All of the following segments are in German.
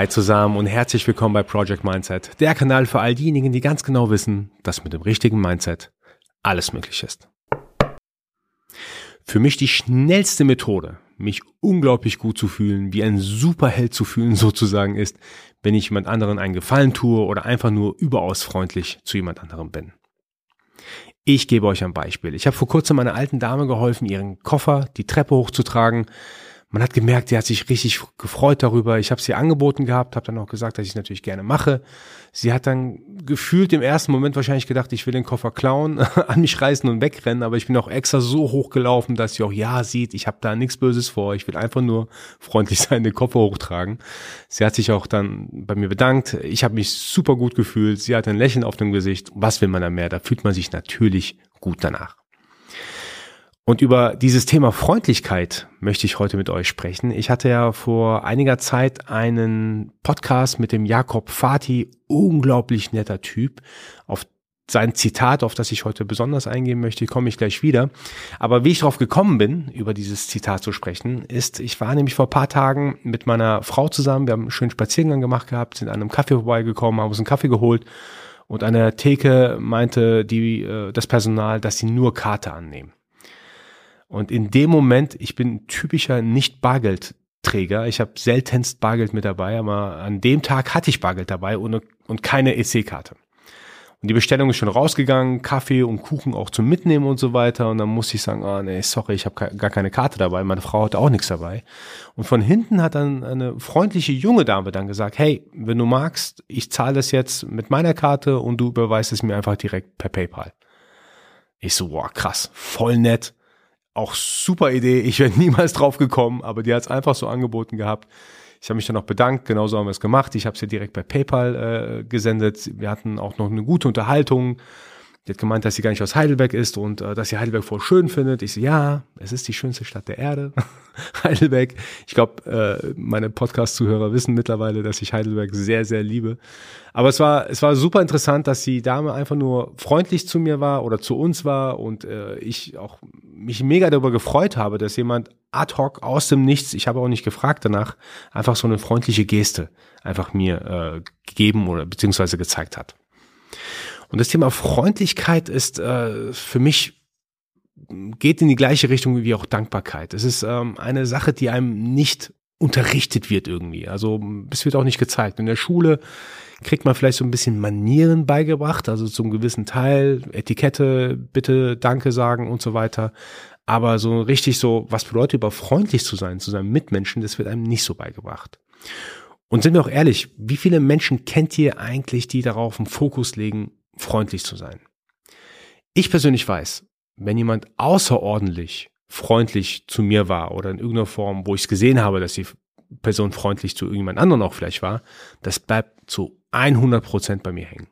Hi zusammen und herzlich willkommen bei Project Mindset, der Kanal für all diejenigen, die ganz genau wissen, dass mit dem richtigen Mindset alles möglich ist. Für mich die schnellste Methode, mich unglaublich gut zu fühlen, wie ein Superheld zu fühlen sozusagen ist, wenn ich jemand anderen einen Gefallen tue oder einfach nur überaus freundlich zu jemand anderem bin. Ich gebe euch ein Beispiel. Ich habe vor kurzem einer alten Dame geholfen, ihren Koffer die Treppe hochzutragen man hat gemerkt, sie hat sich richtig gefreut darüber. Ich habe sie angeboten gehabt, habe dann auch gesagt, dass ich natürlich gerne mache. Sie hat dann gefühlt im ersten Moment wahrscheinlich gedacht, ich will den Koffer klauen, an mich reißen und wegrennen, aber ich bin auch extra so hochgelaufen, dass sie auch ja sieht, ich habe da nichts Böses vor, ich will einfach nur freundlich sein, den Koffer hochtragen. Sie hat sich auch dann bei mir bedankt. Ich habe mich super gut gefühlt. Sie hat ein Lächeln auf dem Gesicht. Was will man da mehr? Da fühlt man sich natürlich gut danach. Und über dieses Thema Freundlichkeit möchte ich heute mit euch sprechen. Ich hatte ja vor einiger Zeit einen Podcast mit dem Jakob Fati, unglaublich netter Typ. Auf sein Zitat, auf das ich heute besonders eingehen möchte, komme ich gleich wieder. Aber wie ich darauf gekommen bin, über dieses Zitat zu sprechen, ist, ich war nämlich vor paar Tagen mit meiner Frau zusammen, wir haben einen schönen Spaziergang gemacht gehabt, sind an einem Kaffee vorbeigekommen, haben uns einen Kaffee geholt und an der Theke meinte die, äh, das Personal, dass sie nur Karte annehmen. Und in dem Moment, ich bin typischer Nicht-Bargeldträger. Ich habe seltenst Bargeld mit dabei, aber an dem Tag hatte ich Bargeld dabei und, und keine EC-Karte. Und die Bestellung ist schon rausgegangen, Kaffee und Kuchen auch zum Mitnehmen und so weiter. Und dann musste ich sagen, ah nee, sorry, ich habe gar keine Karte dabei. Meine Frau hatte auch nichts dabei. Und von hinten hat dann eine freundliche junge Dame dann gesagt, hey, wenn du magst, ich zahle das jetzt mit meiner Karte und du überweist es mir einfach direkt per PayPal. Ich so, wow, krass, voll nett auch super Idee. Ich wäre niemals drauf gekommen, aber die hat es einfach so angeboten gehabt. Ich habe mich dann noch bedankt, genauso haben wir es gemacht. Ich habe es ja direkt bei PayPal äh, gesendet. Wir hatten auch noch eine gute Unterhaltung. Die hat gemeint, dass sie gar nicht aus Heidelberg ist und äh, dass sie Heidelberg voll schön findet. Ich so, ja, es ist die schönste Stadt der Erde, Heidelberg. Ich glaube, äh, meine Podcast-Zuhörer wissen mittlerweile, dass ich Heidelberg sehr, sehr liebe. Aber es war, es war super interessant, dass die Dame einfach nur freundlich zu mir war oder zu uns war und äh, ich auch mich mega darüber gefreut habe, dass jemand ad hoc aus dem Nichts, ich habe auch nicht gefragt danach, einfach so eine freundliche Geste einfach mir äh, gegeben oder beziehungsweise gezeigt hat. Und das Thema Freundlichkeit ist äh, für mich geht in die gleiche Richtung wie auch Dankbarkeit. Es ist ähm, eine Sache, die einem nicht unterrichtet wird irgendwie. Also es wird auch nicht gezeigt. In der Schule kriegt man vielleicht so ein bisschen Manieren beigebracht, also zum gewissen Teil, Etikette, bitte, Danke sagen und so weiter. Aber so richtig so, was bedeutet über freundlich zu sein zu seinem Mitmenschen, das wird einem nicht so beigebracht. Und sind wir auch ehrlich, wie viele Menschen kennt ihr eigentlich, die darauf einen Fokus legen, freundlich zu sein. Ich persönlich weiß, wenn jemand außerordentlich freundlich zu mir war oder in irgendeiner Form, wo ich gesehen habe, dass die Person freundlich zu irgendjemand anderen auch vielleicht war, das bleibt zu 100 Prozent bei mir hängen.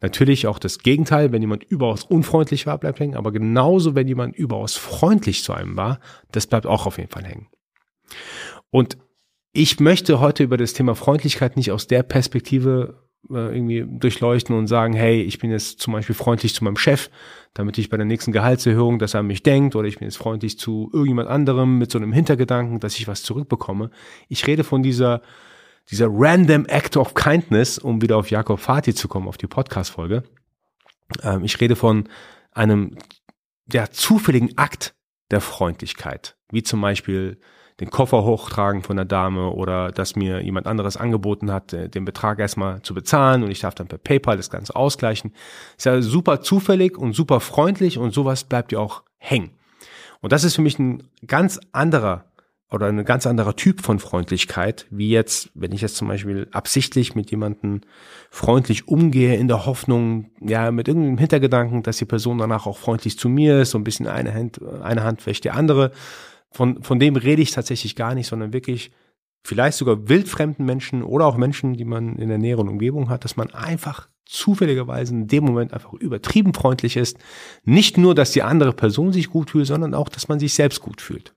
Natürlich auch das Gegenteil, wenn jemand überaus unfreundlich war, bleibt hängen, aber genauso, wenn jemand überaus freundlich zu einem war, das bleibt auch auf jeden Fall hängen. Und ich möchte heute über das Thema Freundlichkeit nicht aus der Perspektive irgendwie durchleuchten und sagen, hey, ich bin jetzt zum Beispiel freundlich zu meinem Chef, damit ich bei der nächsten Gehaltserhöhung, dass er an mich denkt, oder ich bin jetzt freundlich zu irgendjemand anderem mit so einem Hintergedanken, dass ich was zurückbekomme. Ich rede von dieser, dieser random act of kindness, um wieder auf Jakob Fati zu kommen, auf die Podcast-Folge. Ähm, ich rede von einem, ja, zufälligen Akt der Freundlichkeit, wie zum Beispiel den Koffer hochtragen von der Dame oder dass mir jemand anderes angeboten hat, äh, den Betrag erstmal zu bezahlen und ich darf dann per PayPal das Ganze ausgleichen. Ist ja super zufällig und super freundlich und sowas bleibt ja auch hängen. Und das ist für mich ein ganz anderer oder ein ganz anderer Typ von Freundlichkeit, wie jetzt, wenn ich jetzt zum Beispiel absichtlich mit jemandem freundlich umgehe, in der Hoffnung, ja, mit irgendeinem Hintergedanken, dass die Person danach auch freundlich zu mir ist, so ein bisschen eine Hand, eine Hand wäscht die andere, von, von dem rede ich tatsächlich gar nicht, sondern wirklich vielleicht sogar wildfremden Menschen oder auch Menschen, die man in der näheren Umgebung hat, dass man einfach zufälligerweise in dem Moment einfach übertrieben freundlich ist. Nicht nur, dass die andere Person sich gut fühlt, sondern auch, dass man sich selbst gut fühlt.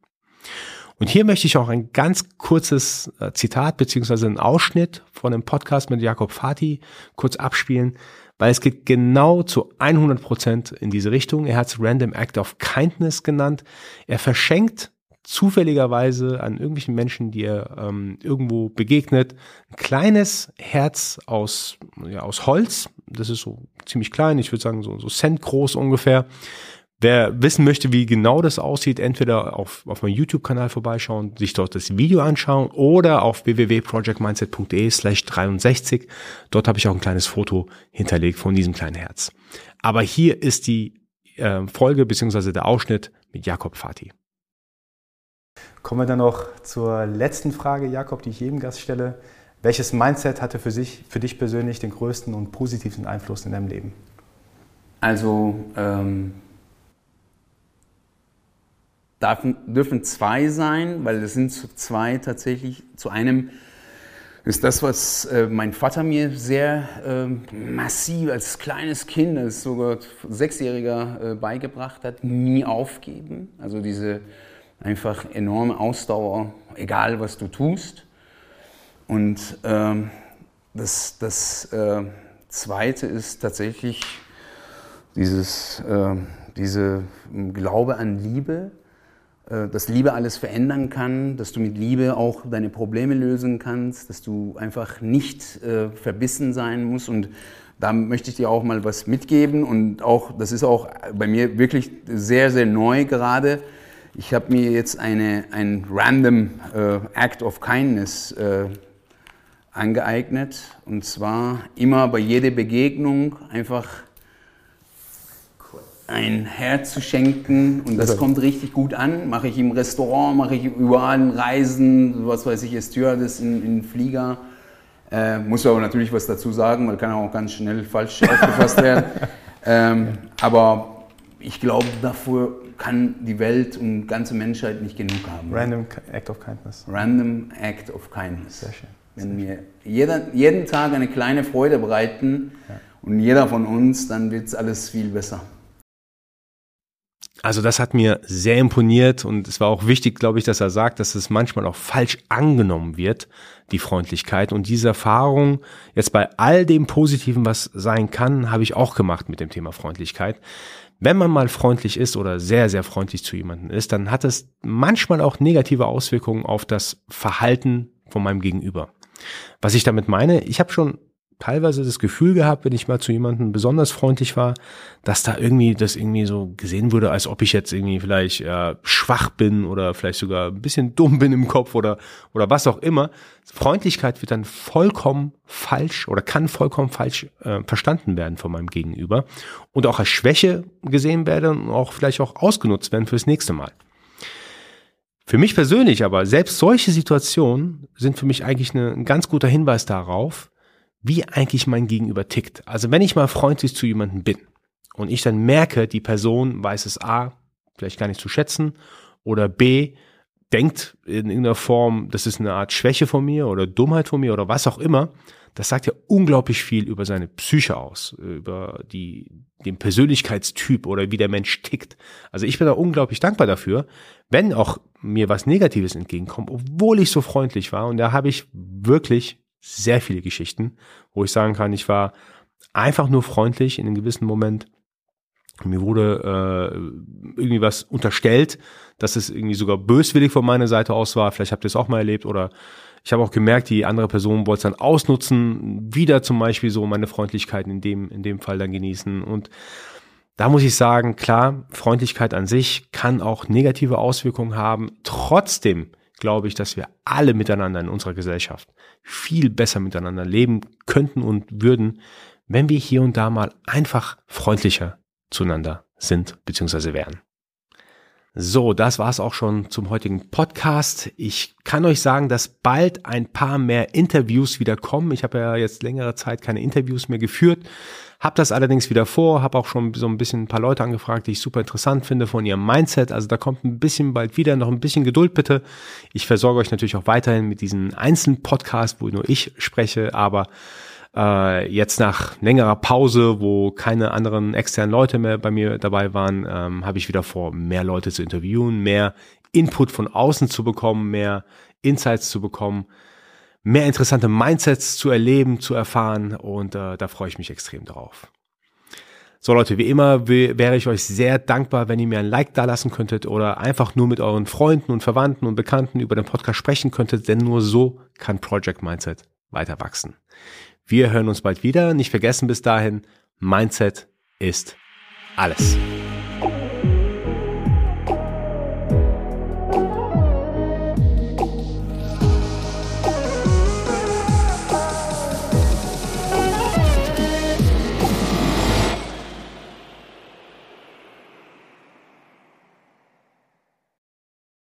Und hier möchte ich auch ein ganz kurzes äh, Zitat beziehungsweise einen Ausschnitt von einem Podcast mit Jakob Fati kurz abspielen, weil es geht genau zu 100 Prozent in diese Richtung. Er hat es Random Act of Kindness genannt. Er verschenkt zufälligerweise an irgendwelchen Menschen, die ihr ähm, irgendwo begegnet, ein kleines Herz aus, ja, aus Holz. Das ist so ziemlich klein, ich würde sagen so, so Cent groß ungefähr. Wer wissen möchte, wie genau das aussieht, entweder auf, auf meinem YouTube-Kanal vorbeischauen, sich dort das Video anschauen oder auf www.projectmindset.de slash 63. Dort habe ich auch ein kleines Foto hinterlegt von diesem kleinen Herz. Aber hier ist die äh, Folge beziehungsweise der Ausschnitt mit Jakob Fati. Kommen wir dann noch zur letzten Frage, Jakob, die ich jedem Gast stelle. Welches Mindset hatte für, sich, für dich persönlich den größten und positivsten Einfluss in deinem Leben? Also ähm, darf, dürfen zwei sein, weil es sind zwei tatsächlich. Zu einem ist das, was äh, mein Vater mir sehr äh, massiv als kleines Kind, als sogar Sechsjähriger äh, beigebracht hat, nie aufgeben. Also diese einfach enorme Ausdauer, egal was du tust. Und ähm, das, das äh, Zweite ist tatsächlich dieses, äh, diese Glaube an Liebe äh, dass Liebe alles verändern kann, dass du mit Liebe auch deine Probleme lösen kannst, dass du einfach nicht äh, verbissen sein musst. Und da möchte ich dir auch mal was mitgeben. Und auch, das ist auch bei mir wirklich sehr, sehr neu gerade. Ich habe mir jetzt eine, ein random äh, Act of Kindness äh, angeeignet. Und zwar immer bei jeder Begegnung einfach ein Herz zu schenken und das kommt richtig gut an. Mache ich im Restaurant, mache ich überall in Reisen, was weiß ich, Stewardess in, in Flieger. Äh, muss aber natürlich was dazu sagen, weil kann auch ganz schnell falsch aufgefasst werden. Ähm, aber ich glaube, dafür kann die Welt und ganze Menschheit nicht genug haben. Random Act of Kindness. Random Act of Kindness. Sehr schön. Wenn wir jeder, jeden Tag eine kleine Freude bereiten ja. und jeder von uns, dann wird es alles viel besser. Also das hat mir sehr imponiert und es war auch wichtig, glaube ich, dass er sagt, dass es manchmal auch falsch angenommen wird, die Freundlichkeit. Und diese Erfahrung jetzt bei all dem Positiven, was sein kann, habe ich auch gemacht mit dem Thema Freundlichkeit. Wenn man mal freundlich ist oder sehr, sehr freundlich zu jemandem ist, dann hat es manchmal auch negative Auswirkungen auf das Verhalten von meinem Gegenüber. Was ich damit meine, ich habe schon teilweise das Gefühl gehabt, wenn ich mal zu jemandem besonders freundlich war, dass da irgendwie das irgendwie so gesehen wurde, als ob ich jetzt irgendwie vielleicht äh, schwach bin oder vielleicht sogar ein bisschen dumm bin im Kopf oder oder was auch immer. Freundlichkeit wird dann vollkommen falsch oder kann vollkommen falsch äh, verstanden werden von meinem Gegenüber und auch als Schwäche gesehen werden und auch vielleicht auch ausgenutzt werden fürs nächste Mal. Für mich persönlich aber, selbst solche Situationen sind für mich eigentlich eine, ein ganz guter Hinweis darauf, wie eigentlich mein Gegenüber tickt. Also wenn ich mal freundlich zu jemandem bin und ich dann merke, die Person weiß es A, vielleicht gar nicht zu schätzen oder B, denkt in irgendeiner Form, das ist eine Art Schwäche von mir oder Dummheit von mir oder was auch immer, das sagt ja unglaublich viel über seine Psyche aus, über die, den Persönlichkeitstyp oder wie der Mensch tickt. Also ich bin da unglaublich dankbar dafür, wenn auch mir was Negatives entgegenkommt, obwohl ich so freundlich war. Und da habe ich wirklich sehr viele Geschichten, wo ich sagen kann, ich war einfach nur freundlich in einem gewissen Moment. Mir wurde äh, irgendwie was unterstellt, dass es irgendwie sogar böswillig von meiner Seite aus war. Vielleicht habt ihr es auch mal erlebt oder ich habe auch gemerkt, die andere Person wollte es dann ausnutzen, wieder zum Beispiel so meine Freundlichkeit in dem, in dem Fall dann genießen. Und da muss ich sagen, klar, Freundlichkeit an sich kann auch negative Auswirkungen haben. Trotzdem glaube ich, dass wir alle miteinander in unserer Gesellschaft viel besser miteinander leben könnten und würden, wenn wir hier und da mal einfach freundlicher zueinander sind bzw. wären. So, das war's auch schon zum heutigen Podcast. Ich kann euch sagen, dass bald ein paar mehr Interviews wieder kommen. Ich habe ja jetzt längere Zeit keine Interviews mehr geführt, habe das allerdings wieder vor, habe auch schon so ein bisschen ein paar Leute angefragt, die ich super interessant finde von ihrem Mindset. Also da kommt ein bisschen bald wieder, noch ein bisschen Geduld bitte. Ich versorge euch natürlich auch weiterhin mit diesen einzelnen Podcasts, wo nur ich spreche, aber äh, jetzt nach längerer Pause, wo keine anderen externen Leute mehr bei mir dabei waren, ähm, habe ich wieder vor, mehr Leute zu interviewen, mehr Input von außen zu bekommen, mehr Insights zu bekommen, mehr interessante Mindsets zu erleben, zu erfahren und äh, da freue ich mich extrem drauf. So Leute, wie immer wäre ich euch sehr dankbar, wenn ihr mir ein Like dalassen könntet oder einfach nur mit euren Freunden und Verwandten und Bekannten über den Podcast sprechen könntet, denn nur so kann Project Mindset weiter wachsen. Wir hören uns bald wieder. Nicht vergessen bis dahin, Mindset ist alles.